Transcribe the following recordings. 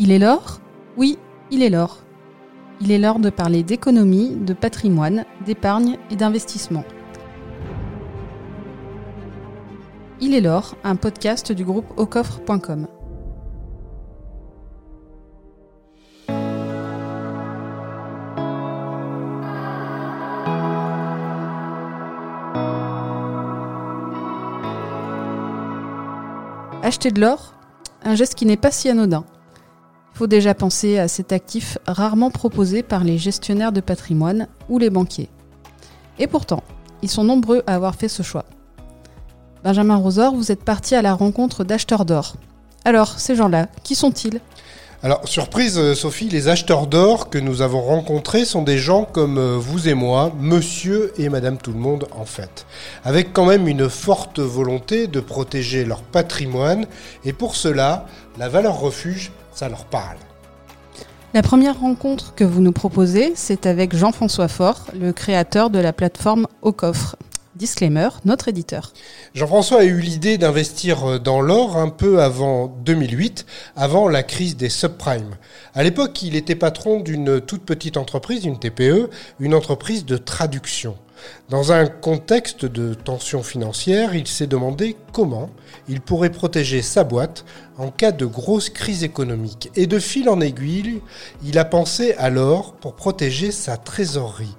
Il est l'or? Oui, il est l'or. Il est l'heure de parler d'économie, de patrimoine, d'épargne et d'investissement. Il est l'or, un podcast du groupe aucoffre.com. Acheter de l'or? Un geste qui n'est pas si anodin. Faut déjà penser à cet actif rarement proposé par les gestionnaires de patrimoine ou les banquiers. Et pourtant, ils sont nombreux à avoir fait ce choix. Benjamin Rosor, vous êtes parti à la rencontre d'acheteurs d'or. Alors, ces gens-là, qui sont-ils? Alors, surprise, euh, Sophie, les acheteurs d'or que nous avons rencontrés sont des gens comme euh, vous et moi, monsieur et madame tout le monde en fait, avec quand même une forte volonté de protéger leur patrimoine, et pour cela, la valeur refuge, ça leur parle. La première rencontre que vous nous proposez, c'est avec Jean-François Faure, le créateur de la plateforme Au Coffre. Disclaimer, notre éditeur. Jean-François a eu l'idée d'investir euh, dans l'or un peu avant 2008, avant la crise des subprimes. À l'époque, il était patron d'une toute petite entreprise, une TPE, une entreprise de traduction. Dans un contexte de tension financière, il s'est demandé comment il pourrait protéger sa boîte en cas de grosse crise économique. Et de fil en aiguille, il a pensé à l'or pour protéger sa trésorerie.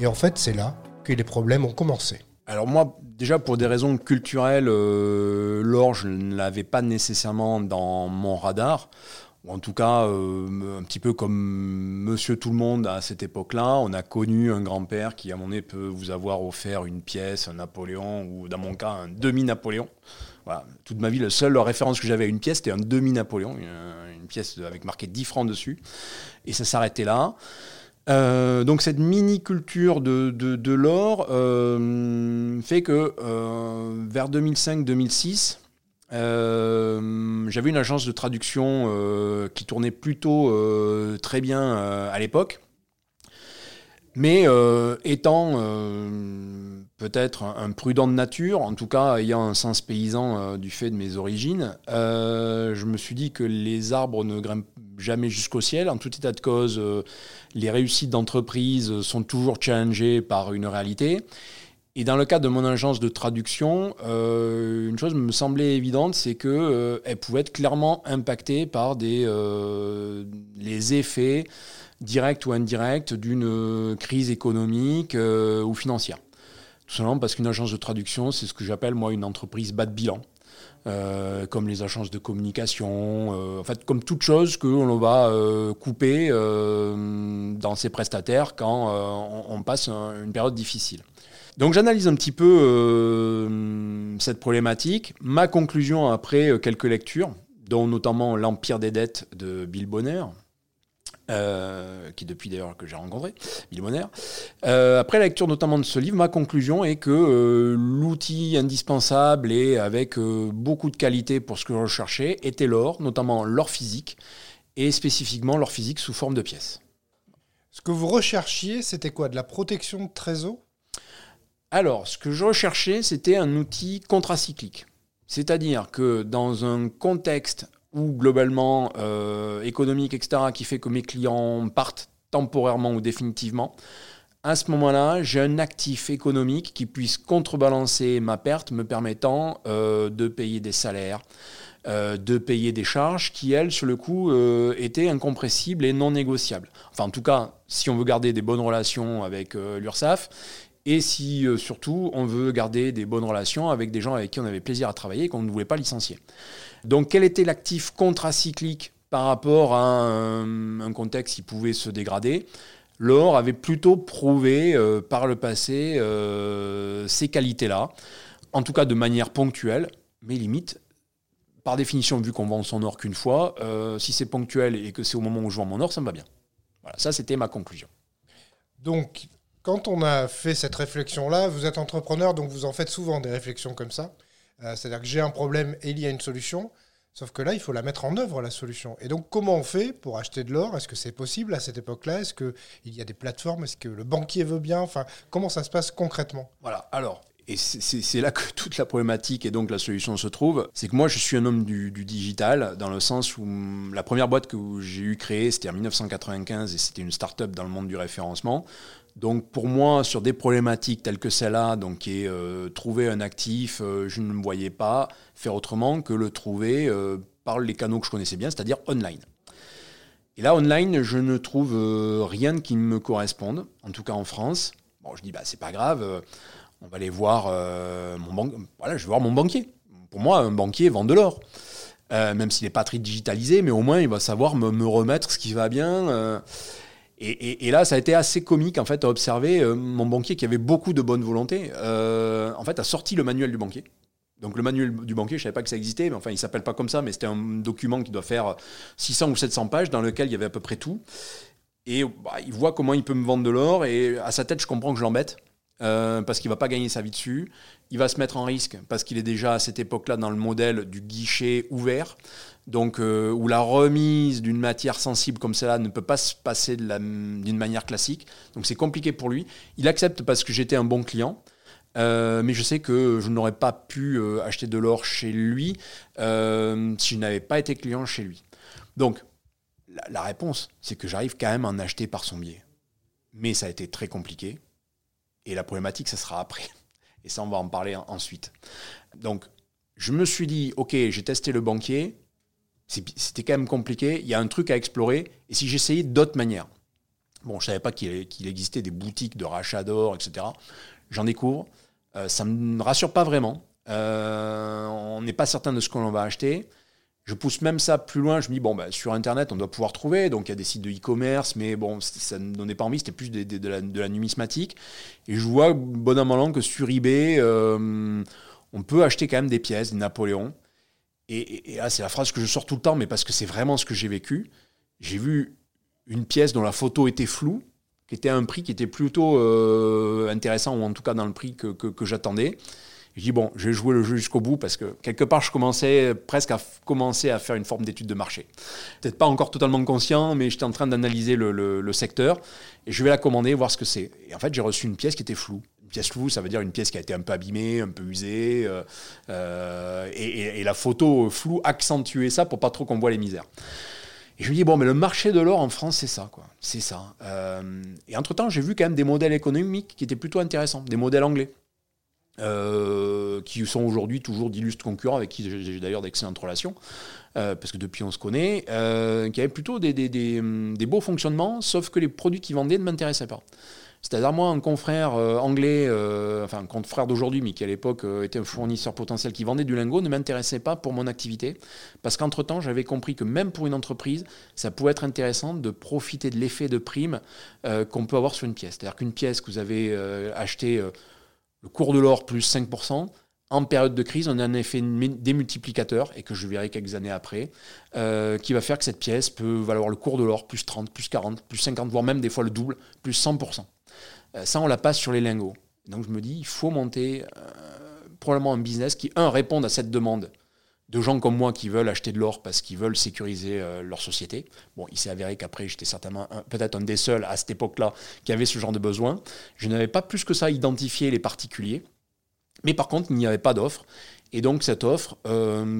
Et en fait, c'est là que les problèmes ont commencé. Alors moi, déjà pour des raisons culturelles, euh, l'or, je ne l'avais pas nécessairement dans mon radar. Ou en tout cas, euh, un petit peu comme Monsieur Tout le Monde à cette époque-là, on a connu un grand-père qui, à mon avis, peut vous avoir offert une pièce, un Napoléon, ou dans mon cas, un demi-Napoléon. Voilà. Toute ma vie, la seule référence que j'avais à une pièce, c'était un demi-Napoléon, une, pièce avec marqué 10 francs dessus. Et ça s'arrêtait là. Euh, donc cette mini-culture de, de, l'or euh, fait que vers 2005-2006, j'avais une agence de traduction qui tournait plutôt très bien à l'époque. Mais étant peut-être un, prudent de nature, en tout cas ayant un sens paysan du fait de mes origines, je me suis dit que les arbres ne grimpent jamais jusqu'au ciel. En tout état de cause, euh, les réussites d'entreprise sont toujours challengées par une réalité. Et dans le cas de mon agence de traduction, euh, une chose me semblait évidente, c'est qu'elle euh, pouvait être clairement impactée par des, les effets directs ou indirects d'une crise économique ou financière. Tout simplement parce qu'une agence de traduction, c'est ce que j'appelle moi une entreprise bas de bilan. Euh, comme les agences de communication, euh, en fait, comme toute chose que l'on va euh, couper dans ses prestataires quand on, passe une période difficile. Donc j'analyse un petit peu cette problématique. Ma conclusion après quelques lectures, dont notamment L'Empire des dettes de Bill Bonner, euh, qui depuis d'ailleurs que j'ai rencontré, Bill Euh, après la lecture notamment de ce livre, ma conclusion est que euh, l'outil indispensable et avec euh, beaucoup de qualité pour ce que je recherchais était l'or, notamment l'or physique, et spécifiquement l'or physique sous forme de pièces. Ce que vous recherchiez, c'était quoi? De la protection de trésor Alors, ce que je recherchais, c'était un outil contracyclique. C'est-à-dire que dans un contexte ou globalement euh, économique, etc., qui fait que mes clients partent temporairement ou définitivement, à ce moment-là, j'ai un actif économique qui puisse contrebalancer ma perte, me permettant euh, de payer des salaires, euh, de payer des charges qui, elles, sur le coup, étaient incompressibles et non négociables. Enfin, en tout cas, si on veut garder des bonnes relations avec l'URSSAF, et si surtout on veut garder des bonnes relations avec des gens avec qui on avait plaisir à travailler et qu'on ne voulait pas licencier. Donc quel était l'actif contracyclique par rapport à un, contexte qui pouvait se dégrader? L'or avait plutôt prouvé euh, par le passé euh, ces qualités-là, en tout cas de manière ponctuelle, mais limite, par définition, vu qu'on vend son or qu'une fois, euh, si c'est ponctuel et que c'est au moment où je vends mon or, ça me va bien. Voilà, ça c'était ma conclusion. Donc, quand on a fait cette réflexion-là, vous êtes entrepreneur, donc vous en faites souvent des réflexions comme ça. Euh, c'est-à-dire que j'ai un problème et il y a une solution. Sauf que là, il faut la mettre en œuvre, la solution. Et donc, comment on fait pour acheter de l'or? Est-ce que c'est possible à cette époque-là? Est-ce qu'il y a des plateformes? Est-ce que le banquier veut bien? Enfin, comment ça se passe concrètement? Voilà. Alors, et c'est là que toute la problématique et donc la solution se trouve. C'est que moi, je suis un homme du, digital, dans le sens où la première boîte que j'ai eu créée, c'était en 1995 et c'était une start-up dans le monde du référencement. Donc pour moi, sur des problématiques telles que celle-là, donc qui est euh, trouver un actif, euh, je ne me voyais pas faire autrement que le trouver euh, par les canaux que je connaissais bien, c'est-à-dire online. Et là, online, je ne trouve rien qui me corresponde, en tout cas en France. Bon, je dis, bah, c'est pas grave, on va aller voir mon banque. Voilà, je vais voir mon banquier. Pour moi, un banquier vend de l'or. même s'il n'est pas très digitalisé, mais au moins il va savoir me remettre ce qui va bien. Et, là, ça a été assez comique en fait à observer euh, mon banquier qui avait beaucoup de bonne volonté. Euh, en fait, a sorti le manuel du banquier. Donc le manuel du banquier, je savais pas que ça existait, mais enfin il s'appelle pas comme ça, mais c'était un document qui doit faire 600 ou 700 pages dans lequel il y avait à peu près tout. Et bah, il voit comment il peut me vendre de l'or et à sa tête, je comprends que je l'embête. Euh, parce qu'il va pas gagner sa vie dessus. Il va se mettre en risque parce qu'il est déjà à cette époque-là dans le modèle du guichet ouvert donc euh, où la remise d'une matière sensible comme cela ne peut pas se passer d'une manière classique. Donc c'est compliqué pour lui. Il accepte parce que j'étais un bon client. Euh, mais je sais que je n'aurais pas pu euh, acheter de l'or chez lui si je n'avais pas été client chez lui. Donc, la, réponse, c'est que j'arrive quand même à en acheter par son biais. Mais ça a été très compliqué. Et la problématique, ça sera après. Et ça, on va en parler ensuite. Donc, je me suis dit, OK, j'ai testé le banquier, c'était quand même compliqué. Il y a un truc à explorer. Et si j'essayais d'autres manières Bon, je ne savais pas qu'il existait des boutiques de rachat d'or, etc. J'en découvre. Euh, ça ne me rassure pas vraiment. Euh, on n'est pas certain de ce qu'on va acheter. Je pousse même ça plus loin. Je me dis, bon, bah, sur Internet, on doit pouvoir trouver. Donc, il y a des sites de e-commerce, mais bon, ça ne donnait pas envie. C'était plus de, la, numismatique. Et je vois, bon an, mal que sur eBay, euh, on peut acheter quand même des pièces, des Napoléon. Et, là, c'est la phrase que je sors tout le temps, mais parce que c'est vraiment ce que j'ai vécu. J'ai vu une pièce dont la photo était floue, qui était à un prix qui était plutôt euh, intéressant, ou en tout cas dans le prix que, j'attendais. Je dis, bon, je vais jouer le jeu jusqu'au bout parce que quelque part, je commençais presque à commencer à faire une forme d'étude de marché. Peut-être pas encore totalement conscient, mais j'étais en train d'analyser le, le, secteur et je vais la commander, voir ce que c'est. Et en fait, j'ai reçu une pièce qui était floue pièce floue, ça veut dire une pièce qui a été un peu abîmée, un peu usée. Euh, euh, et, la photo floue accentuait ça pour pas trop qu'on voit les misères. Et je me dis, bon, mais le marché de l'or en France, c'est ça, quoi. C'est ça. Euh, et entre-temps, j'ai vu quand même des modèles économiques qui étaient plutôt intéressants, des modèles anglais. qui sont aujourd'hui toujours d'illustres concurrents avec qui j'ai d'ailleurs d'excellentes relations, parce que depuis on se connaît, qui avaient plutôt des, beaux fonctionnements, sauf que les produits qu'ils vendaient ne m'intéressaient pas. C'est-à-dire moi, un confrère euh, anglais, euh, enfin un confrère d'aujourd'hui, mais qui à l'époque euh, était un fournisseur potentiel qui vendait du lingot, ne m'intéressait pas pour mon activité, parce qu'entre-temps, j'avais compris que même pour une entreprise, ça pouvait être intéressant de profiter de l'effet de prime qu'on peut avoir sur une pièce. C'est-à-dire qu'une pièce que vous avez achetée le cours de l'or plus 5%, en période de crise, on a un effet démultiplicateur, et que je verrai quelques années après, qui va faire que cette pièce peut valoir le cours de l'or plus 30, plus 40, plus 50, voire même des fois le double, plus 100%. Euh, ça, on la passe sur les lingots. Donc je me dis, il faut monter euh, probablement un business qui, un, réponde à cette demande de gens comme moi qui veulent acheter de l'or parce qu'ils veulent sécuriser euh, leur société. Bon, il s'est avéré qu'après, j'étais certainement peut-être un des seuls à cette époque-là qui avait ce genre de besoin. Je n'avais pas plus que ça identifié les particuliers. Mais par contre, il n'y avait pas d'offre. Et donc cette offre,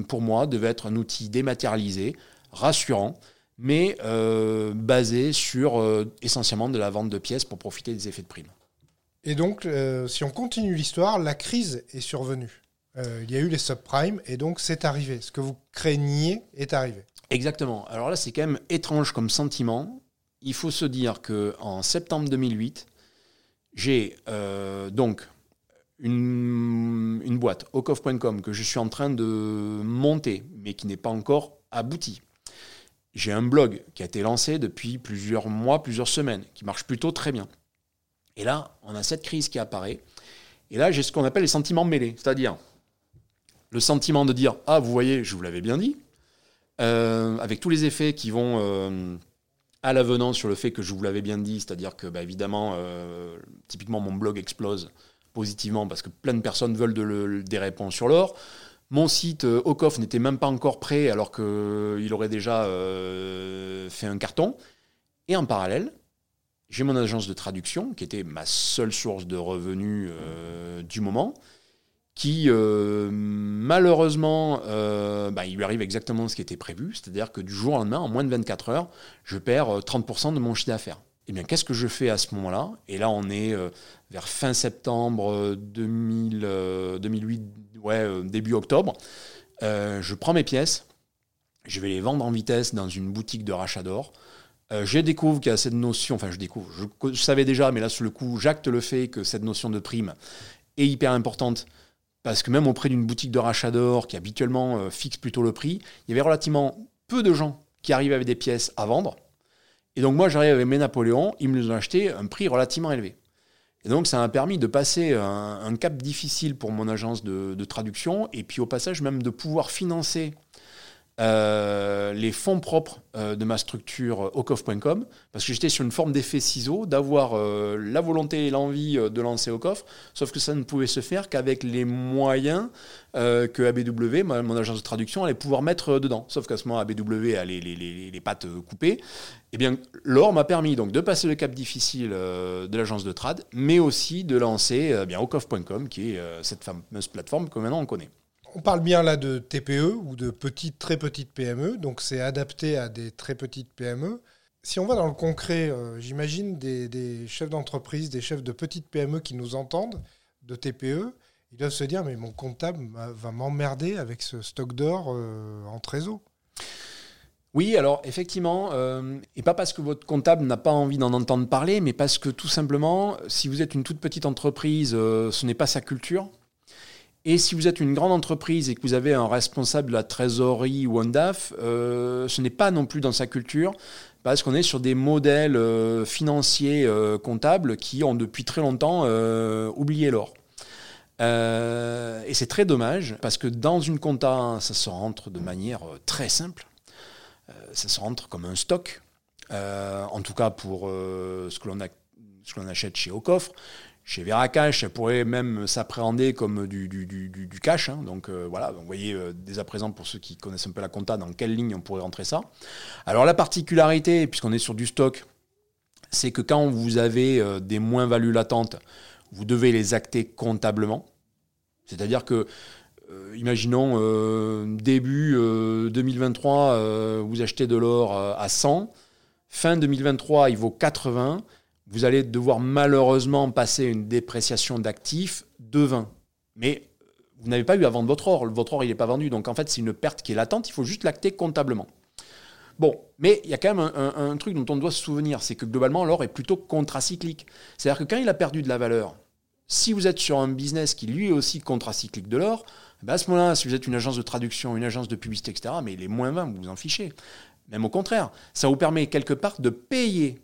pour moi, devait être un outil dématérialisé, rassurant, mais euh, basé sur euh, essentiellement de la vente de pièces pour profiter des effets de prime. Et donc, euh, si on continue l'histoire, la crise est survenue. il y a eu les subprimes et donc c'est arrivé. Ce que vous craigniez est arrivé. Exactement. Alors là, c'est quand même étrange comme sentiment. Il faut se dire que en septembre 2008, j'ai donc une, une boîte, ocoff.com, que je suis en train de monter, mais qui n'est pas encore aboutie j'ai un blog qui a été lancé depuis plusieurs mois, plusieurs semaines, qui marche plutôt très bien. Et là, on a cette crise qui apparaît. Et là, j'ai ce qu'on appelle les sentiments mêlés. C'est-à-dire le sentiment de dire Ah, vous voyez, je vous l'avais bien dit, euh, avec tous les effets qui vont euh, à l'avenant sur le fait que je vous l'avais bien dit, c'est-à-dire que, bah, évidemment, euh, typiquement, mon blog explose positivement parce que plein de personnes veulent des réponses sur l'or. Mon site euh, Ocoff n'était même pas encore prêt alors qu'il aurait déjà euh, fait un carton. Et en parallèle, j'ai mon agence de traduction, qui était ma seule source de revenus du moment, qui malheureusement, bah, il lui arrive exactement ce qui était prévu, c'est-à-dire que du jour au lendemain, en moins de 24 heures, je perds 30% de mon chiffre d'affaires. Eh bien, qu'est-ce que je fais à ce moment-là? Et là, on est vers fin septembre 2000, 2008, ouais, début octobre. je prends mes pièces, je vais les vendre en vitesse dans une boutique de rachat d'or. Euh, je découvre qu'il y a cette notion, enfin je découvre, je, savais déjà, mais là sur le coup, j'acte le fait que cette notion de prime est hyper importante. Parce que même auprès d'une boutique de rachat d'or qui habituellement euh, fixe plutôt le prix, il y avait relativement peu de gens qui arrivaient avec des pièces à vendre. Et donc moi j'arrive avec mes Napoléons, ils me les ont achetés à un prix relativement élevé. Et donc ça m'a permis de passer un, cap difficile pour mon agence de, de, traduction, et puis au passage même de pouvoir financer euh, les fonds propres euh, de ma structure euh, ocoff.com, parce que j'étais sur une forme d'effet ciseau, d'avoir la volonté et l'envie de lancer Ocoff, sauf que ça ne pouvait se faire qu'avec les moyens que ABW, mon agence de traduction, allait pouvoir mettre dedans. Sauf qu'à ce moment, ABW a les, pattes coupées. Eh bien, l'or m'a permis donc de passer le cap difficile de l'agence de trad, mais aussi de lancer bien qui est cette fameuse plateforme que maintenant on connaît. On parle bien là de TPE ou de petites, très petites PME, donc c'est adapté à des très petites PME. Si on va dans le concret, euh, j'imagine des, chefs d'entreprise, des chefs de petites PME qui nous entendent, de TPE, ils doivent se dire mais mon comptable va m'emmerder avec ce stock d'or euh, en trésor. Oui, alors effectivement, euh, et pas parce que votre comptable n'a pas envie d'en entendre parler, mais parce que tout simplement, si vous êtes une toute petite entreprise, ce n'est pas sa culture. Et si vous êtes une grande entreprise et que vous avez un responsable de la trésorerie ou un DAF, euh, ce n'est pas non plus dans sa culture, parce qu'on est sur des modèles euh, financiers euh, comptables qui ont depuis très longtemps oublié l'or. et c'est très dommage, parce que dans une compta, ça se rentre de manière très simple. ça se rentre comme un stock, en tout cas pour ce que l'on achète chez Ocoffre. Chez Veracash, ça pourrait même s'appréhender comme du, du, cash. Hein. Donc euh, voilà, vous voyez euh, dès à présent, pour ceux qui connaissent un peu la compta, dans quelle ligne on pourrait rentrer ça. Alors la particularité, puisqu'on est sur du stock, c'est que quand vous avez euh, des moins-values latentes, vous devez les acter comptablement. C'est-à-dire que, imaginons, début 2023, vous achetez de l'or à 100, fin 2023, il vaut 80 vous allez devoir malheureusement passer une dépréciation d'actifs de 20. Mais vous n'avez pas eu à vendre votre or. Votre or, il n'est pas vendu. Donc en fait, c'est une perte qui est latente. Il faut juste l'acter comptablement. Bon, mais il y a quand même un, truc dont on doit se souvenir, c'est que globalement, l'or est plutôt contracyclique. C'est-à-dire que quand il a perdu de la valeur, si vous êtes sur un business qui lui est aussi contracyclique de l'or, eh ben, à ce moment-là, si vous êtes une agence de traduction, une agence de publicité, etc., mais les moins 20, vous vous en fichez. Même au contraire, ça vous permet quelque part de payer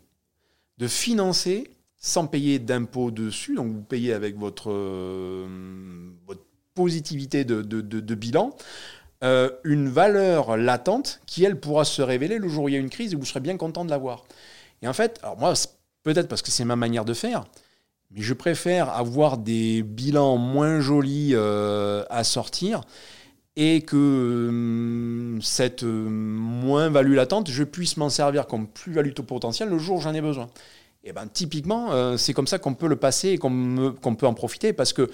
de financer sans payer d'impôts dessus, donc vous payez avec votre, euh, positivité de, bilan, euh, une valeur latente qui, elle, pourra se révéler le jour où il y a une crise et vous serez bien content de l'avoir. Et en fait, alors moi, peut-être parce que c'est ma manière de faire, mais je préfère avoir des bilans moins jolis euh, à sortir et que cette moins-value latente, je puisse m'en servir comme plus-value potentielle le jour où j'en ai besoin. Et ben typiquement, euh, c'est comme ça qu'on peut le passer et qu'on peut en profiter parce que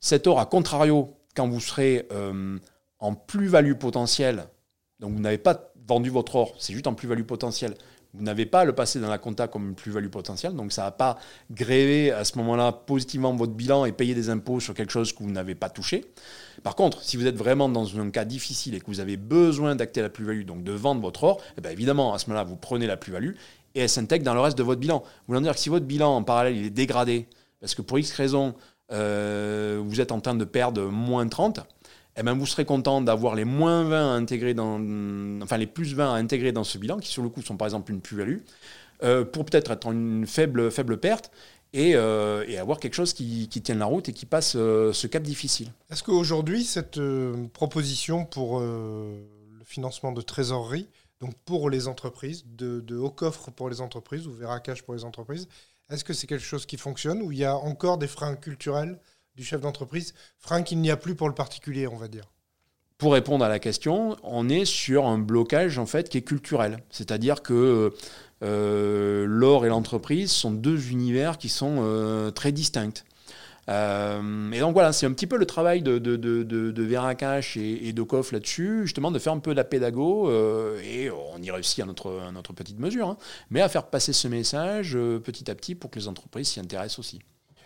cet or, à contrario, quand vous serez euh, en plus-value potentielle, donc vous n'avez pas vendu votre or, c'est juste en plus-value potentielle, vous n'avez pas le passer dans la compta comme plus-value potentielle, donc ça ne pas gréver à ce moment-là positivement votre bilan et payer des impôts sur quelque chose que vous n'avez pas touché. Par contre, si vous êtes vraiment dans un cas difficile et que vous avez besoin d'acter la plus-value, donc de vendre votre or, eh bien évidemment, à ce moment-là, vous prenez la plus-value et elle s'intègre dans le reste de votre bilan. Voulez dire que si votre bilan en parallèle est dégradé, parce que pour X raison, euh, vous êtes en train de perdre moins 30, eh ben vous serez content d'avoir les moins 20 à intégrer dans, enfin les plus 20 à intégrer dans ce bilan, qui sur le coup sont par exemple une plus-value, euh, pour peut-être être en une faible perte, et, euh, et, avoir quelque chose qui, qui, tienne la route et qui passe ce cap difficile. Est-ce qu'aujourd'hui, cette proposition pour le financement de trésorerie, donc pour les entreprises, de, de haut coffre pour les entreprises ou Veracash pour les entreprises, est-ce que c'est quelque chose qui fonctionne ou il y a encore des freins culturels du chef d'entreprise, freins qu'il n'y a plus pour le particulier, on va dire? Pour répondre à la question, on est sur un blocage en fait qui est culturel. C'est-à-dire que euh, l'or et l'entreprise sont deux univers qui sont euh, très distincts. Euh, et donc voilà, c'est un petit peu le travail de, de, de, et, de Koff là-dessus, justement de faire un peu de la pédago, et on y réussit à notre, petite mesure, hein, mais à faire passer ce message petit à petit pour que les entreprises s'y intéressent aussi.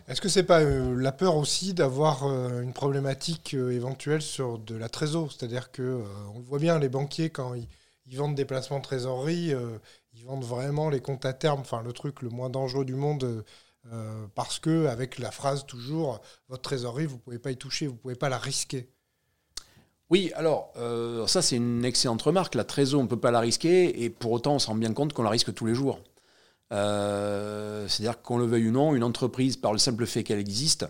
Est-ce que c'est pas la peur aussi d'avoir une problématique éventuelle sur de la trésor C'est-à-dire que on voit bien les banquiers quand ils, ils vendent des placements de trésorerie, ils vendent vraiment les comptes à terme, enfin le truc le moins dangereux du monde, euh, parce que avec la phrase toujours, votre trésorerie, vous pouvez pas y toucher, vous pouvez pas la risquer. Oui, alors euh, ça c'est une excellente remarque. La trésorerie, on ne peut pas la risquer, et pour autant on se rend bien compte qu'on la risque tous les jours. Euh, c'est-à-dire qu'on le veuille ou non, une entreprise, par le simple fait qu'elle existe,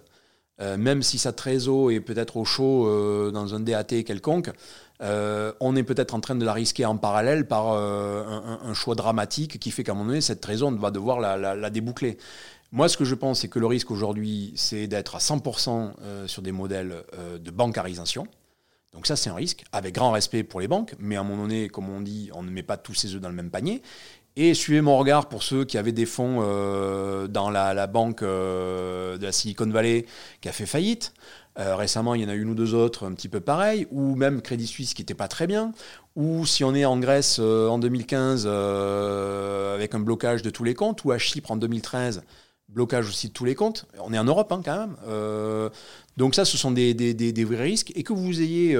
même si sa trésor est peut-être au chaud dans un DAT quelconque, euh, on est peut-être en train de la risquer en parallèle par euh, un, choix dramatique qui fait qu'à un moment donné, cette raison va devoir la, déboucler. Moi, ce que je pense, c'est que le risque aujourd'hui, c'est d'être à 100% euh, sur des modèles de bancarisation. Donc ça, c'est un risque, avec grand respect pour les banques, mais à un moment donné, comme on dit, on ne met pas tous ses œufs dans le même panier. Et suivez mon regard pour ceux qui avaient des fonds dans la, la banque de la Silicon Valley qui a fait faillite. Euh, récemment, il y en a une ou deux autres un petit peu pareilles, ou même Crédit Suisse qui n'était pas très bien, ou si on est en Grèce euh, en 2015 euh, avec un blocage de tous les comptes, ou à Chypre en 2013, blocage aussi de tous les comptes. On est en Europe hein, quand même. donc ça, ce sont des, vrais risques. Et que vous ayez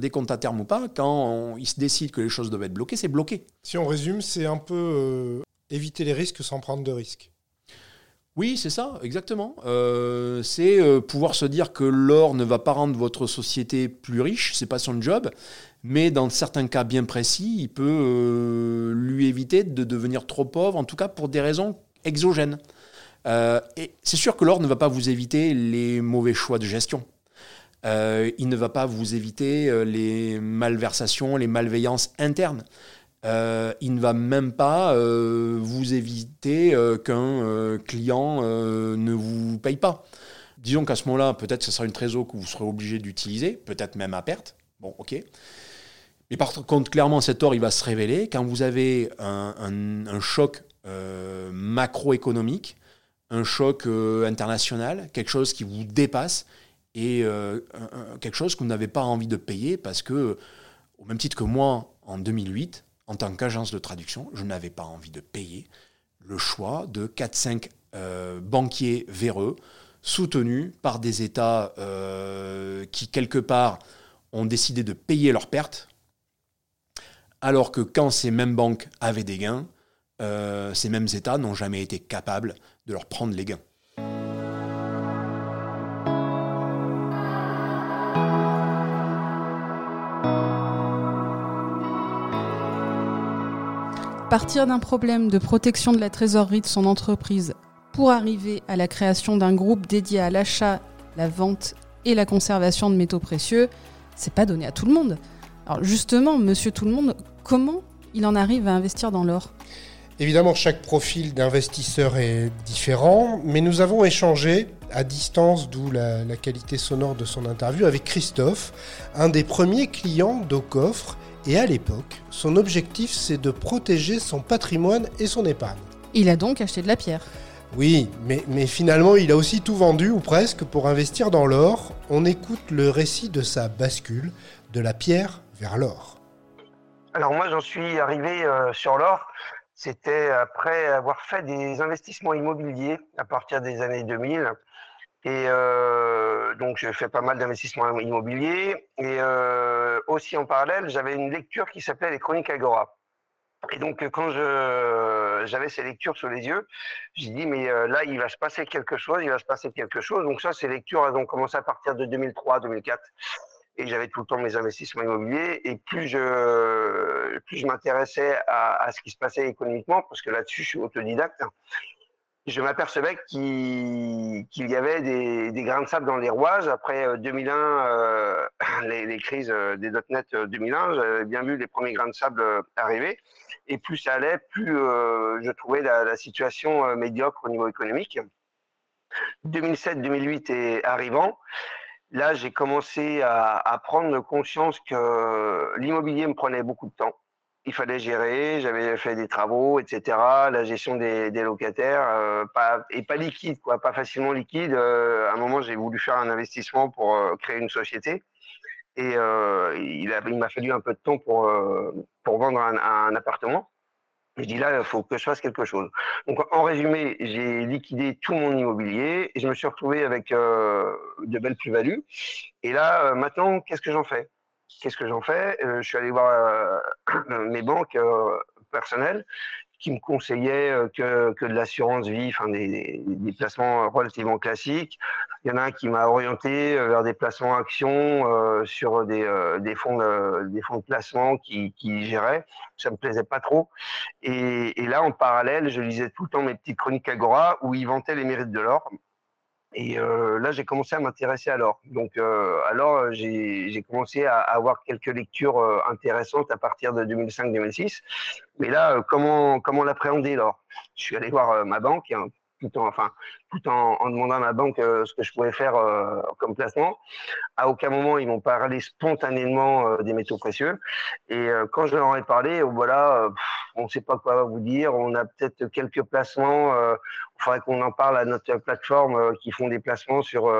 des comptes à terme ou pas, quand il se décide que les choses doivent être bloquées, c'est bloqué. Si on résume, c'est un peu éviter les risques sans prendre de risques. Oui, c'est ça, exactement. Euh, c'est euh, pouvoir se dire que l'or ne va pas rendre votre société plus riche, c'est pas son job, mais dans certains cas bien précis, il peut euh, lui éviter de devenir trop pauvre, en tout cas pour des raisons exogènes. et c'est sûr que l'or ne va pas vous éviter les mauvais choix de gestion. il ne va pas vous éviter les malversations, les malveillances internes. Euh, il ne va même pas euh, vous éviter euh, qu'un client ne vous paye pas. Disons qu'à ce moment-là, peut-être ce sera une trésor que vous serez obligé d'utiliser, peut-être même à perte. Bon, ok. Mais par contre, clairement, cet or, il va se révéler quand vous avez un, choc macroéconomique, un choc international, quelque chose qui vous dépasse et quelque chose que vous n'avez pas envie de payer parce que, au même titre que moi, en 2008, en tant qu'agence de traduction, je n'avais pas envie de payer le choix de 4-5 euh, banquiers véreux soutenus par des États euh, qui, quelque part, ont décidé de payer leurs pertes, alors que quand ces mêmes banques avaient des gains, euh, ces mêmes États n'ont jamais été capables de leur prendre les gains. Partir d'un problème de protection de la trésorerie de son entreprise pour arriver à la création d'un groupe dédié à l'achat, la vente et la conservation de métaux précieux, c'est pas donné à tout le monde. Alors justement, monsieur tout le monde, comment il en arrive à investir dans l'or? Évidemment, chaque profil d'investisseur est différent, mais nous avons échangé à distance, d'où la, qualité sonore de son interview, avec Christophe, un des premiers clients d'Ocoffre et à l'époque, son objectif c'est de protéger son patrimoine et son épargne. Il a donc acheté de la pierre. Oui, mais, mais finalement il a aussi tout vendu ou presque pour investir dans l'or. On écoute le récit de sa bascule de la pierre vers l'or. Alors moi j'en suis arrivé euh, sur l'or, c'était après avoir fait des investissements immobiliers à partir des années 2000. Et euh, donc, j'ai fait pas mal d'investissements immobiliers. Et euh, aussi en parallèle, j'avais une lecture qui s'appelait Les Chroniques Agora. Et donc, quand je, j'avais ces lectures sous les yeux, j'ai dit, mais euh, là, il va se passer quelque chose, il va se passer quelque chose. Donc, ça, ces lectures, elles ont commencé à partir de 2003, 2004. Et j'avais tout le temps mes investissements immobiliers. Et plus je, plus je m'intéressais à, à ce qui se passait économiquement, parce que là-dessus, je suis autodidacte, je m'apercevais qu'il y avait des, grains de sable dans les rouages. Après 2001, euh, euh, les, crises euh, des .NET 2001, j'avais bien vu les premiers grains de sable arriver. Et plus ça allait, plus je trouvais la, situation médiocre au niveau économique. 2007-2008 est arrivant. là, j'ai commencé à, prendre conscience que l'immobilier me prenait beaucoup de temps. Il fallait gérer, j'avais fait des travaux, etc. La gestion des, locataires, euh, pas, et pas liquide, quoi, pas facilement liquide. Euh, à un moment, j'ai voulu faire un investissement pour euh, créer une société. Et il, il m'a fallu un peu de temps pour, pour vendre un appartement. Je dis là, il faut que je fasse quelque chose. Donc, en résumé, j'ai liquidé tout mon immobilier et je me suis retrouvé avec euh, de belles plus-values. Et là, euh, maintenant, qu'est-ce que j'en fais? Qu'est-ce que j'en fais? Euh, Je suis allé voir mes banques personnelles qui me conseillait euh, que, que de l'assurance vie, enfin des, placements relativement classiques. Il y en a un qui m'a orienté euh, vers des placements actions euh, sur des, des, fonds de, des fonds de placement qui, qui géraient. Ça me plaisait pas trop. Et, et, là, en parallèle, je lisais tout le temps mes petites chroniques Agora où ils vantaient les mérites de l'or. Et euh, là, j'ai commencé à m'intéresser à l'or. Donc, euh, alors, euh, j'ai commencé à, avoir quelques lectures euh, intéressantes à partir de 2005-2006. Mais là, comment, comment l'appréhender l'or? Je suis allé voir ma banque, hein, tout en, enfin, tout en, en, demandant à ma banque euh, ce que je pouvais faire euh, comme placement. À aucun moment, ils m'ont parlé spontanément euh, des métaux précieux. Et quand je leur ai parlé, voilà, on ne sait pas quoi vous dire. On a peut-être quelques placements. il faudrait qu'on en parle à notre plateforme qui font des placements sur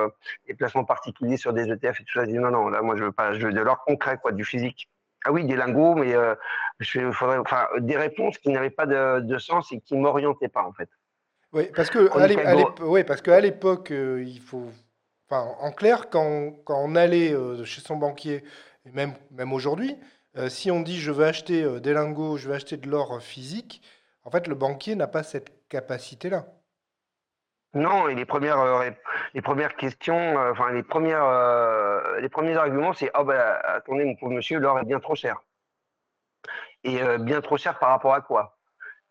des placements particuliers sur des ETF et tout ça. Je dis non, non, là, moi, je veux pas, je veux de l'or concret, quoi, du physique. Ah oui, des lingots, mais je faudrait, enfin, des réponses qui n'avaient pas de, de sens et qui m'orientaient pas, en fait. Oui, parce que à parce l'époque, euh, il faut, enfin, en clair, quand, quand on allait euh, chez son banquier, et même, même aujourd'hui, euh, si on dit je veux acheter des lingots, je veux acheter de l'or physique, en fait, le banquier n'a pas cette capacité-là. Non, et les premières, les premières questions, enfin les premières, les premiers arguments, c'est oh ben attendez mon pauvre monsieur, l'or est bien trop cher. Et bien trop cher par rapport à quoi?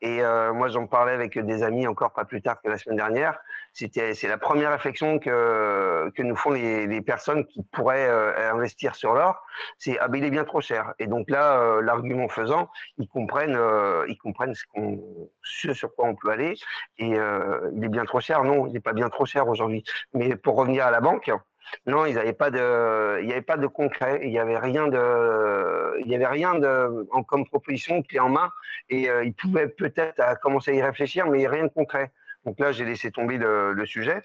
Et euh, moi, j'en parlais avec des amis encore pas plus tard que la semaine dernière. C'était, c'est la première réflexion que que nous font les, les personnes qui pourraient euh, investir sur l'or. C'est ah ben il est bien trop cher. Et donc là, euh, l'argument faisant, ils comprennent, euh, ils comprennent ce, qu'on, ce sur quoi on peut aller. Et il est bien trop cher. Non, il n'est pas bien trop cher aujourd'hui. Mais pour revenir à la banque, non, pas de, il n'y avait pas de concret, il n'y avait rien de, il y avait rien de, en, comme proposition clé en main, et euh, ils pouvaient peut-être commencer à y réfléchir, mais rien de concret. Donc là, j'ai laissé tomber le, sujet.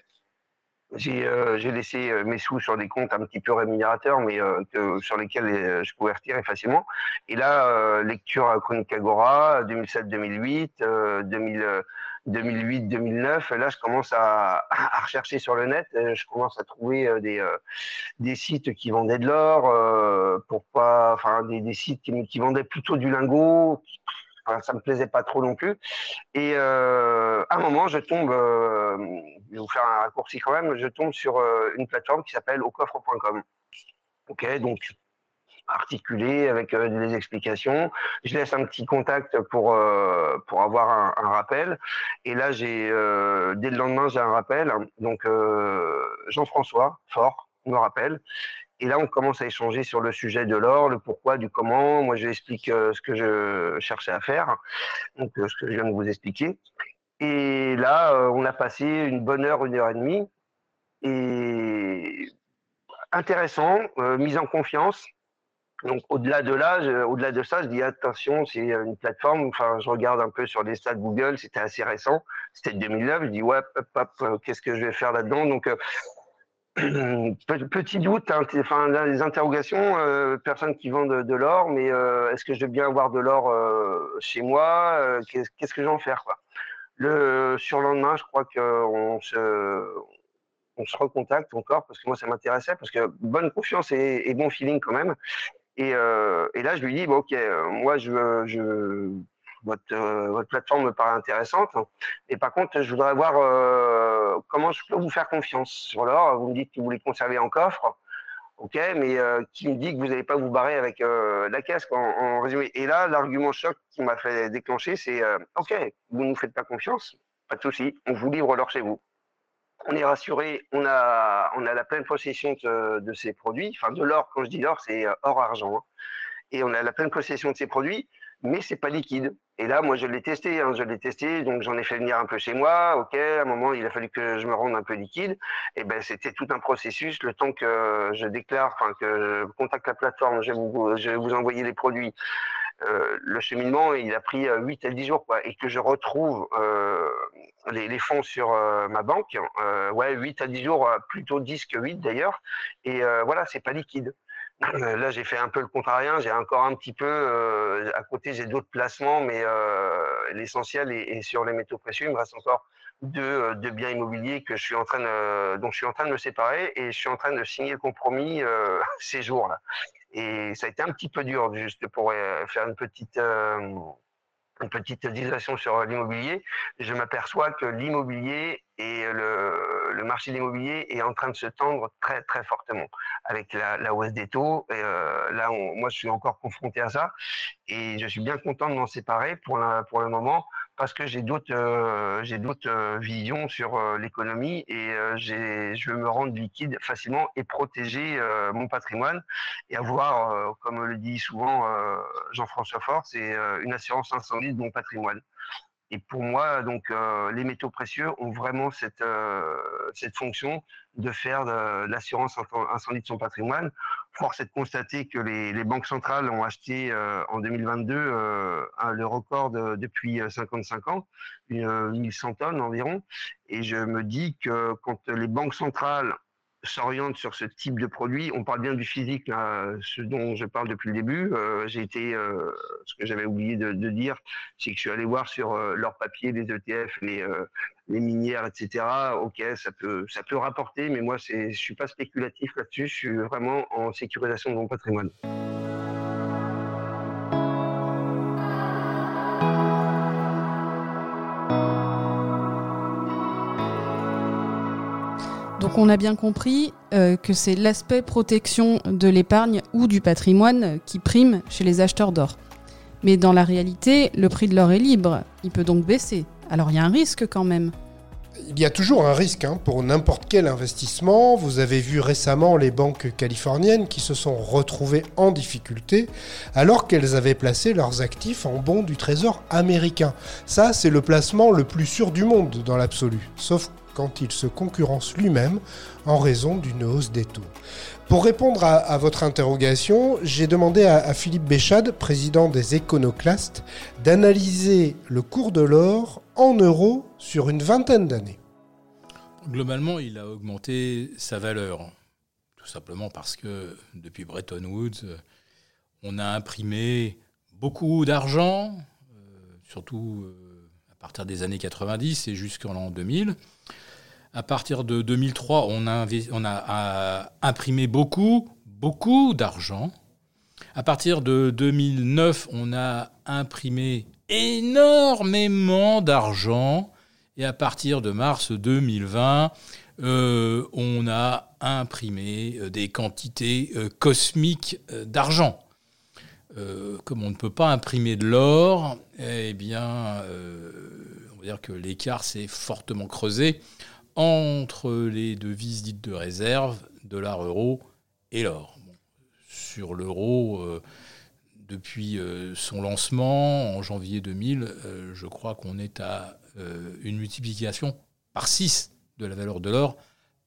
J'ai euh, laissé euh, mes sous sur des comptes un petit peu rémunérateurs, mais euh, sur lesquels je pouvais retirer facilement. Et là, lecture Chronique Agora, 2007-2008, 2000. 2008-2009, là, je commence à, rechercher sur le net. Euh, je commence à trouver euh, des, euh, des sites qui vendaient de l'or, euh, pourquoi, enfin, des, sites qui, vendaient plutôt du lingot. Ça me plaisait pas trop non plus. Et à un moment, je tombe, je vais vous faire un raccourci quand même, je tombe sur une plateforme qui s'appelle aucoffre.com. Ok, donc articulé avec euh, des explications. Je laisse un petit contact pour euh, pour avoir un, rappel. Et là, j'ai euh, dès le lendemain, j'ai un rappel. Donc Jean-François Fort me rappelle. Et là, on commence à échanger sur le sujet de l'or, le pourquoi, du comment. Moi, je lui explique ce que je cherchais à faire, donc ce que je viens de vous expliquer. Et là, on a passé une bonne heure, une heure et demie. Et intéressant, mise en confiance. Donc au-delà de là, au-delà de ça, je dis attention, c'est une plateforme. Enfin, je regarde un peu sur les stats Google, c'était assez récent, c'était 2009. Je dis ouais, hop, hop, euh, qu'est-ce que je vais faire là-dedans? Donc euh, petit doute, hein, enfin interrogations, euh, personne qui vend de, l'or, mais euh, est-ce que je vais bien avoir de l'or chez moi? Qu'est-ce que je vais en faire Le surlendemain, je crois qu'on se on se recontacte encore parce que moi ça m'intéressait parce que bonne confiance et bon feeling quand même. Et, euh, et, là, je lui dis, bon, ok, euh, moi, je, euh, votre plateforme me paraît intéressante. Et par contre, je voudrais voir comment je peux vous faire confiance sur l'or. Vous me dites que vous voulez conserver en coffre. Ok, mais qui me dit que vous n'allez pas vous barrer avec la caisse, en, en, résumé. Et là, l'argument choc qui m'a fait déclencher, c'est ok, vous ne nous faites pas confiance, pas de souci, on vous livre l'or chez vous on est rassuré, on a, on a la pleine possession de, ces produits, enfin de l'or, quand je dis l'or, c'est euh, or-argent, hein. et on a la pleine possession de ces produits. mais c'est pas liquide. Et là, moi, je l'ai testé, hein, je l'ai testé, donc j'en ai fait venir un peu chez moi. Ok, à un moment, il a fallu que je me rende un peu liquide. Et ben, c'était tout un processus. Le temps que je déclare, enfin que je contacte la plateforme, je vais vous, je envoyer les produits. Euh, le cheminement, il a pris 8 à 10 jours, quoi, et que je retrouve euh, les, fonds sur euh, ma banque, euh, ouais, 8 à 10 jours, plutôt 10 que 8 d'ailleurs, et voilà, c'est pas liquide. Là, j'ai fait un peu le contrarien. J'ai encore un petit peu euh, à côté, j'ai d'autres placements, mais euh, l'essentiel est, sur les métaux précieux. Il me reste encore deux, euh, biens immobiliers que je suis en train dont je suis en train de me séparer et je suis en train de signer le compromis ces jours-là. Et ça a été un petit peu dur, juste pour faire une petite une petite digression sur l'immobilier, je m'aperçois que l'immobilier et le, marché de l'immobilier est en train de se tendre très très fortement avec la, hausse des taux. Euh, là, moi, je suis encore confronté à ça et je suis bien content de m'en séparer pour, la, pour le moment parce que j'ai d'autres euh, d'autres euh, visions sur euh, l'économie et je veux me rendre liquide facilement et protéger mon patrimoine et avoir, comme le dit souvent Jean-François Fort, c'est une assurance incendie de mon patrimoine. Et pour moi, donc, les métaux précieux ont vraiment cette, cette fonction de faire de, l'assurance incendie de son patrimoine. Force est de constater que les, les banques centrales ont acheté euh, en 2022 euh, le record de, depuis 55 ans, une, 1100 tonnes environ. Et je me dis que quand les banques centrales s'oriente sur ce type de produit. On parle bien du physique, là, ce dont je parle depuis le début. Euh, j'ai été, euh, ce que j'avais oublié de, dire, c'est que je suis allé voir sur euh, leur papier, les ETF, les, euh, les minières, etc. Ok, ça peut, ça peut rapporter, mais moi, c'est, je suis pas spéculatif là-dessus. Je suis vraiment en sécurisation de mon patrimoine. On a bien compris euh, que c'est l'aspect protection de l'épargne ou du patrimoine qui prime chez les acheteurs d'or. Mais dans la réalité, le prix de l'or est libre, il peut donc baisser. Alors il y a un risque quand même. Il y a toujours un risque hein, pour n'importe quel investissement. Vous avez vu récemment les banques californiennes qui se sont retrouvées en difficulté alors qu'elles avaient placé leurs actifs en bons du trésor américain. Ça, c'est le placement le plus sûr du monde dans l'absolu. Sauf quand il se concurrence lui-même en raison d'une hausse des taux. Pour répondre à, votre interrogation, j'ai demandé à, Philippe Béchade, président des Éconoclastes, d'analyser le cours de l'or en euros sur une vingtaine d'années. Globalement, il a augmenté sa valeur, tout simplement parce que depuis Bretton Woods, on a imprimé beaucoup d'argent, euh, surtout euh, à partir des années 90 et jusqu'en l'an 2000. À partir de 2003, on a, imprimé beaucoup, beaucoup d'argent. À partir de 2009, on a imprimé énormément d'argent. Et à partir de mars 2020, euh, on a imprimé euh, des quantités euh, cosmiques d'argent. Comme on ne peut pas imprimer de l'or, eh bien, on va dire que l'écart s'est fortement creusé entre les devises dites de réserve, dollar, euro et l'or. Sur l'euro, euh, depuis euh, son lancement en janvier 2000, euh, je crois qu'on est à une multiplication par 6 de la valeur de l'or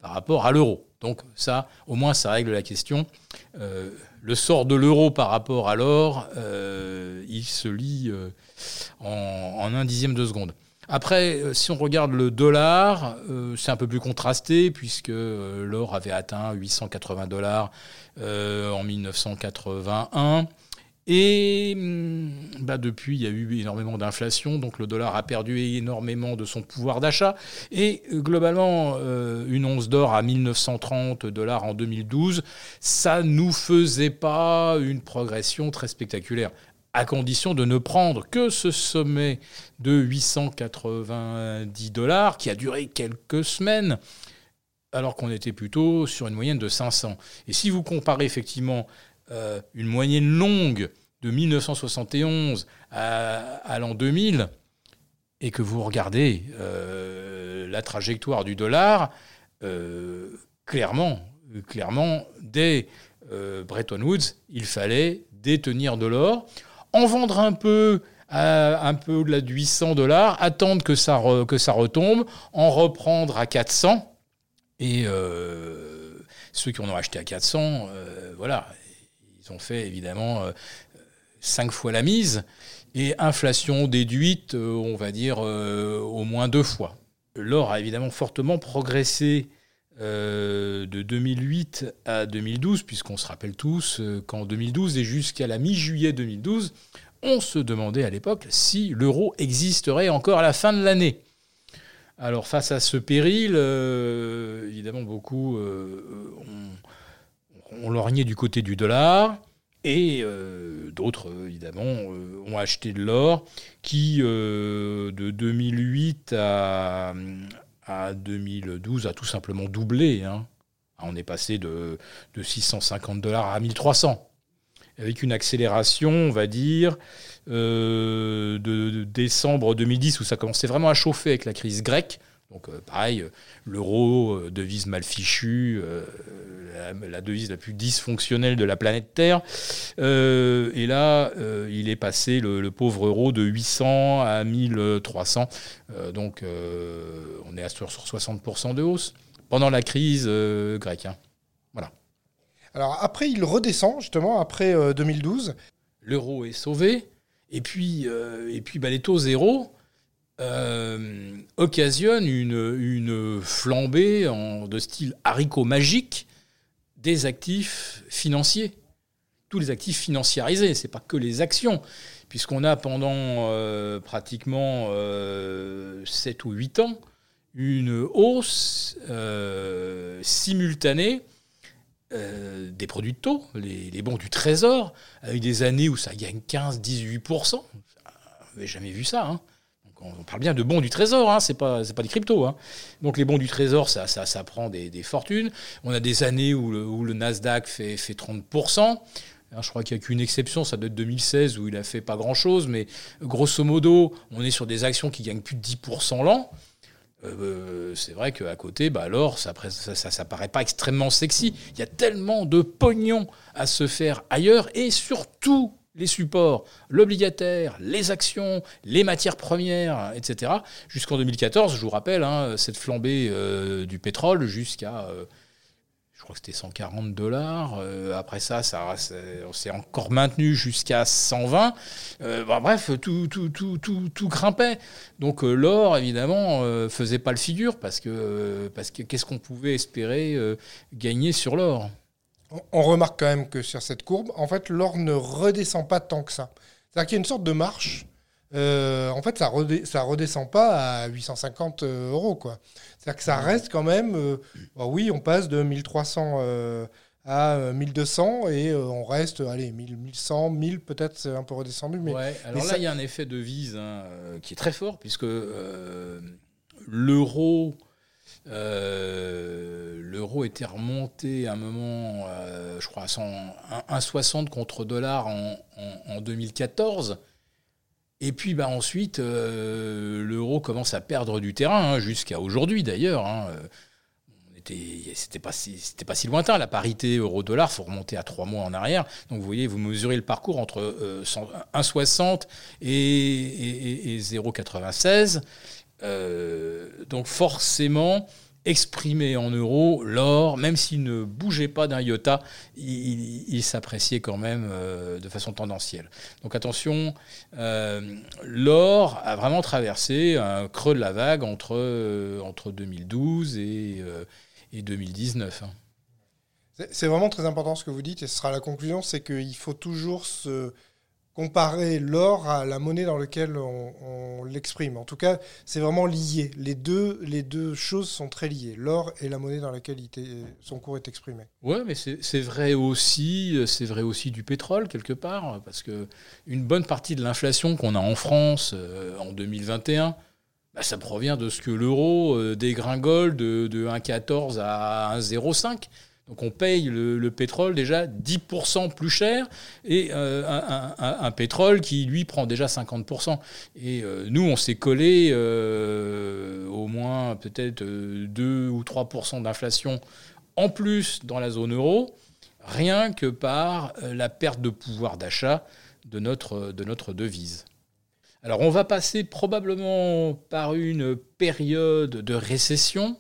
par rapport à l'euro. Donc ça, au moins, ça règle la question. Le sort de l'euro par rapport à l'or, il se lit en un dixième de seconde. Après, euh, si on regarde le dollar, euh, c'est un peu plus contrasté puisque euh, l'or avait atteint 880 dollars en 1981. Et bah, depuis, il y a eu énormément d'inflation, donc le dollar a perdu énormément de son pouvoir d'achat. Et globalement, une once d'or à 1930 dollars en 2012, ça nous faisait pas une progression très spectaculaire à condition de ne prendre que ce sommet de 890 dollars qui a duré quelques semaines, alors qu'on était plutôt sur une moyenne de 500. Et si vous comparez effectivement euh, une moyenne longue de 1971 à, à l'an 2000, et que vous regardez euh, la trajectoire du dollar, euh, clairement, clairement, dès Bretton Woods, il fallait détenir de l'or en vendre un peu à un peu au-delà de 800 dollars, attendre que ça, retombe, en reprendre à 400. Et euh, ceux qui en ont acheté à 400, euh, voilà, ils ont fait évidemment 5 fois la mise. Et inflation déduite, on va dire au moins deux fois. L'or a évidemment fortement progressé de 2008 à 2012, puisqu'on se rappelle tous qu'en 2012 et jusqu'à la mi-juillet 2012, on se demandait à l'époque si l'euro existerait encore à la fin de l'année. Alors face à ce péril, euh, évidemment beaucoup euh, ont, lorgné du côté du dollar et euh, d'autres évidemment ont acheté de l'or qui de 2008 à, 2012 a tout simplement doublé. Hein. On est passé de, de 650 dollars à 1300 avec une accélération, on va dire, euh, de, décembre 2010, où ça commençait vraiment à chauffer avec la crise grecque. Donc euh, pareil, l'euro, euh, devise mal fichue, la, devise la plus dysfonctionnelle de la planète Terre. et là, il est passé, le, pauvre euro, de 800 à 1300. donc on est à sur, 60% de hausse pendant la crise grecque. Hein. Voilà. Alors après, il redescend justement après 2012. Euh, L'euro est sauvé. Et puis, euh, et puis bah, les taux zéro euh, occasionnent une, flambée de style haricot magique des actifs financiers. Tous les actifs financiarisés, ce n'est pas que les actions, puisqu'on a pendant pratiquement 7 ou 8 ans une hausse simultanée euh, des produits de taux, les, bons du Trésor, avec des années où ça gagne 15-18%. On n'avait jamais vu ça. Hein. On parle bien de bons du Trésor, hein, c'est pas pas des cryptos. Hein. Donc les bons du Trésor, ça, ça, ça prend des, fortunes. On a des années où le, Nasdaq fait, fait 30%. je crois qu'il n'y a qu'une exception, ça date de 2016 où il a fait pas grand-chose, mais grosso modo, on est sur des actions qui gagnent plus de 10% l'an. Euh, c'est vrai qu'à côté, bah alors, ça, ça, ça, paraît pas extrêmement sexy. Il y a tellement de pognon à se faire ailleurs et surtout les supports, l'obligataire, les actions, les matières premières, etc. Jusqu'en 2014, je vous rappelle, hein, cette flambée euh, du pétrole jusqu'à euh, je crois que c'était 140 dollars. Euh, après ça, on s'est encore maintenu jusqu'à 120. Euh, bah, bref, tout, grimpait. Donc l'or, évidemment, faisait pas le figure parce parce que qu'est-ce qu'on pouvait espérer gagner sur l'or? On, remarque quand même que sur cette courbe, en fait, l'or ne redescend pas tant que ça. C'est-à-dire qu'il y a une sorte de marche. en fait, ça, ça redescend pas à 850 euros, quoi. C'est-à-dire que ça reste quand même. Euh, bah oui, on passe de 1300 euh, à 1200 euh, et on reste, allez, 1100, 1000 peut-être, c'est un peu redescendu. Mais, ouais, alors là, il y a un effet de vise hein, qui est très fort puisque l'euro. L'euro était remonté à un moment, je crois, à 1,60 contre dollar en, en 2014. Et puis bah, ensuite, euh, l'euro commence à perdre du terrain, hein, jusqu'à aujourd'hui d'ailleurs. Hein. C'était pas, si, lointain. La parité euro-dollar, il faut remonter à trois mois en arrière. Donc vous voyez, vous mesurez le parcours entre 1,60 euh, et, et, 0,96. Euh, donc forcément, exprimé en euros, l'or, même s'il ne bougeait pas d'un iota, il, s'appréciait quand même euh, de façon tendancielle. Donc attention, euh, l'or a vraiment traversé un creux de la vague entre, entre 2012 et, et 2019. Hein. C'est vraiment très important ce que vous dites, et ce sera la conclusion, c'est qu'il faut toujours se comparer l'or à la monnaie dans laquelle on, l'exprime. En tout cas, c'est vraiment lié. Les deux, les deux choses sont très liées. L'or et la monnaie dans laquelle son cours est exprimé. Oui, mais c'est vrai aussi, c'est vrai aussi du pétrole quelque part, parce que une bonne partie de l'inflation qu'on a en France euh, en 2021, bah, ça provient de ce que l'euro euh, dégringole de, de 1,14 à 1,05. Donc on paye le, pétrole déjà 10% plus cher et euh, un, pétrole qui lui prend déjà 50%. Et euh, nous, on s'est collé euh, au moins peut-être 2 ou 3% d'inflation en plus dans la zone euro, rien que par la perte de pouvoir d'achat de notre, de notre devise. Alors on va passer probablement par une période de récession.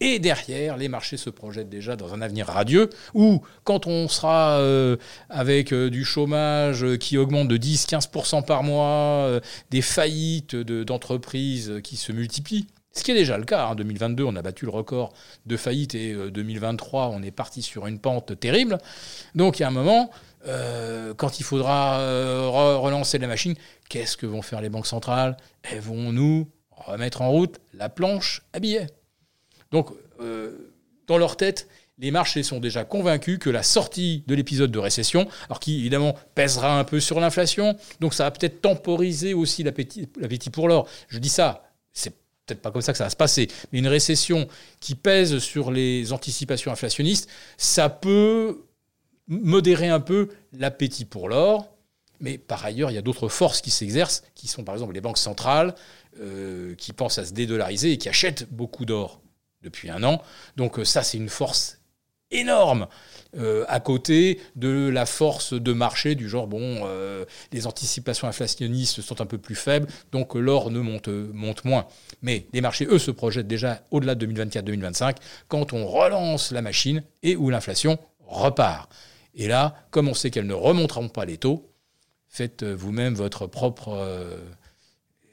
Et derrière, les marchés se projettent déjà dans un avenir radieux où, quand on sera euh, avec euh, du chômage qui augmente de 10-15% par mois, euh, des faillites d'entreprises qui se multiplient, ce qui est déjà le cas. En hein. 2022, on a battu le record de faillites et 2023, on est parti sur une pente terrible. Donc il y a un moment, quand il faudra relancer la machine, qu'est-ce que vont faire les banques centrales? Elles vont nous remettre en route la planche à billets. Donc, euh, dans leur tête, les marchés sont déjà convaincus que la sortie de l'épisode de récession, alors qui évidemment pèsera un peu sur l'inflation, donc ça va peut-être temporiser aussi l'appétit pour l'or. Je dis ça, c'est peut-être pas comme ça que ça va se passer, mais une récession qui pèse sur les anticipations inflationnistes, ça peut modérer un peu l'appétit pour l'or. Mais par ailleurs, il y a d'autres forces qui s'exercent, qui sont par exemple les banques centrales, euh, qui pensent à se dédollariser et qui achètent beaucoup d'or depuis un an. Donc euh, ça, c'est une force énorme euh, à côté de la force de marché du genre, bon, euh, les anticipations inflationnistes sont un peu plus faibles, donc l'or ne monte, monte moins. Mais les marchés, eux, se projettent déjà au-delà de 2024-2025 quand on relance la machine et où l'inflation repart. Et là, comme on sait qu'elles ne remonteront pas les taux, faites vous-même votre propre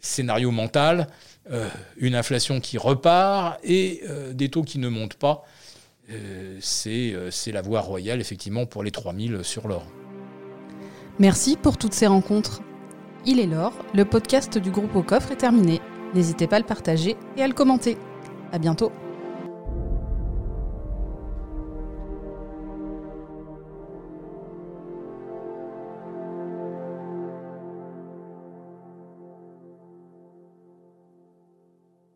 scénario mental. Euh, une inflation qui repart et euh, des taux qui ne montent pas. Euh, c'est la voie royale, effectivement, pour les 3000 sur l'or. Merci pour toutes ces rencontres. Il est l'or, le podcast du groupe au coffre est terminé. N'hésitez pas à le partager et à le commenter. À bientôt.